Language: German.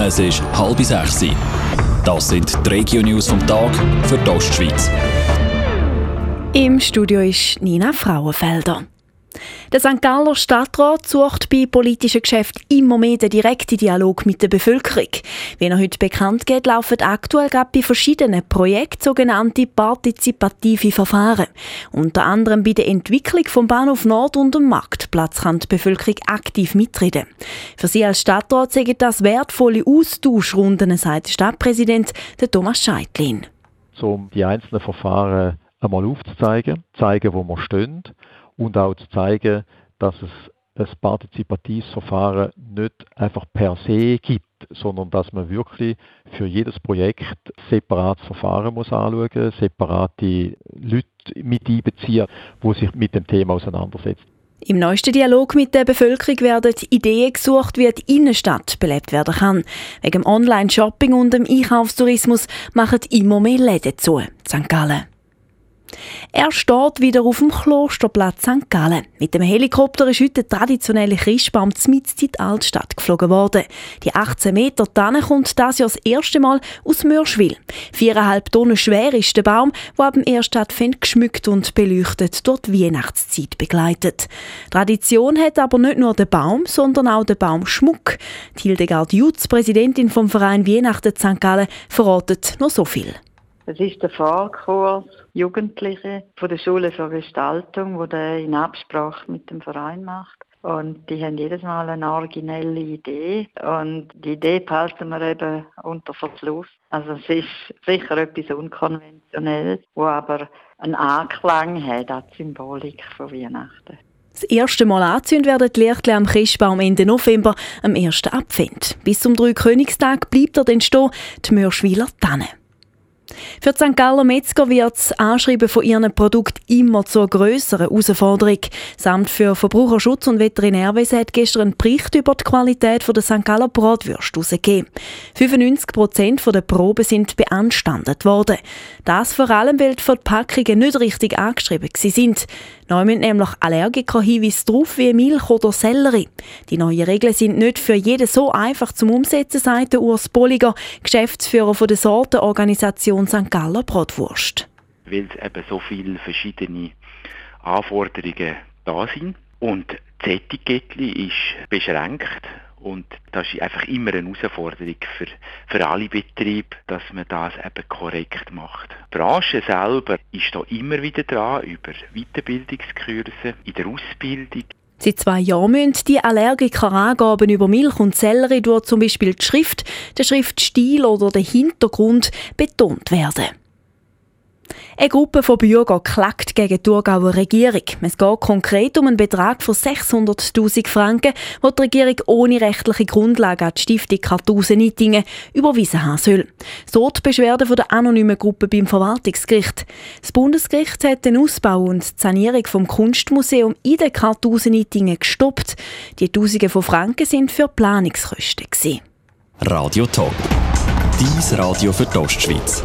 Es ist halb sechs. Das sind die Regio-News vom Tag für die Ostschweiz. Im Studio ist Nina Frauenfelder. Der St. Galler Stadtrat sucht bei politischen Geschäften immer mehr den direkten Dialog mit der Bevölkerung. Wie er heute bekannt geht, laufen aktuell gerade bei verschiedenen Projekten sogenannte partizipative Verfahren. Unter anderem bei der Entwicklung vom Bahnhof Nord und dem Marktplatz kann die Bevölkerung aktiv mitreden. Für Sie als Stadtrat sagen das wertvolle Austauschrunden, sagt der Stadtpräsident Thomas Scheitlin. Um die einzelnen Verfahren einmal aufzuzeigen, zeigen, wo wir stehen und auch zu zeigen, dass es ein partizipatives Verfahren nicht einfach per se gibt, sondern dass man wirklich für jedes Projekt separates Verfahren muss anschauen, separate Leute mit einbeziehen, die sich mit dem Thema auseinandersetzen. Im neuesten Dialog mit der Bevölkerung werden Ideen gesucht, wie die Innenstadt belebt werden kann. Wegen Online-Shopping und dem Einkaufstourismus machen immer mehr Läden zu. St. Gallen. Er steht wieder auf dem Klosterplatz St. Gallen. Mit dem Helikopter ist heute der traditionelle Christbaum mitten in die Altstadt geflogen worden. Die 18 Meter Tanne kommt das Jahr das erste Mal aus Mörschwil. Viereinhalb Tonnen schwer ist der Baum, der ab dem Advent geschmückt und beleuchtet die Weihnachtszeit begleitet. Tradition hat aber nicht nur der Baum, sondern auch der Baumschmuck. Hildegard Jutz, Präsidentin vom Verein Weihnachten St. Gallen, verratet noch so viel. Es ist der Fahrkurs Jugendliche von der Schule für Gestaltung, wo der in Absprache mit dem Verein macht. Und die haben jedes Mal eine originelle Idee. Und die Idee behalten wir eben unter Verschluss. Also es ist sicher etwas unkonventionell, wo aber einen Anklang hat an die Symbolik von Weihnachten. Das erste Mal anzünden werden die Lichter am Christbaum Ende November, am 1. Advent. Bis zum Dreikönigstag bleibt er dann stehen, die Mörschwiler Tanne. Für die St. Galler Metzger wird das Anschreiben von ihren Produkten immer zur grösseren Herausforderung. Samt für Verbraucherschutz und Veterinärwesen hat gestern einen Bericht über die Qualität der St. Galler Bratwürste herausgegeben. 95 Prozent der Proben sind beanstandet worden. Das vor allem, weil die Verpackungen nicht richtig angeschrieben sind. Neu müssen nämlich Allergiker Hinweise drauf wie Milch oder Sellerie. Die neuen Regeln sind nicht für jeden so einfach zum Umsetzen, sagt Urs Bolliger, Geschäftsführer der Sortenorganisation St. Galler Bratwurst. Weil es eben so viele verschiedene Anforderungen da sind und das Etikettli ist beschränkt und das ist einfach immer eine Herausforderung für, für alle Betriebe, dass man das eben korrekt macht. Die Branche selber ist da immer wieder dran, über Weiterbildungskurse, in der Ausbildung. Seit zwei Jahren müssen die Allergiker Angaben über Milch und Sellerie durch zum Beispiel die Schrift, den Schriftstil oder den Hintergrund betont werden. Eine Gruppe von Bürgern klagt gegen die Thurgauer Regierung. Es geht konkret um einen Betrag von 600.000 Franken, den die Regierung ohne rechtliche Grundlage an die Stiftung Kartusen Nittingen überwiesen haben soll. So die Beschwerde der anonymen Gruppe beim Verwaltungsgericht. Das Bundesgericht hat den Ausbau und die Sanierung vom Kunstmuseum in den Kartusen Nittingen gestoppt. Die Tausende von Franken sind für Planungskosten. Radio Top. Dies Radio für die Ostschweiz.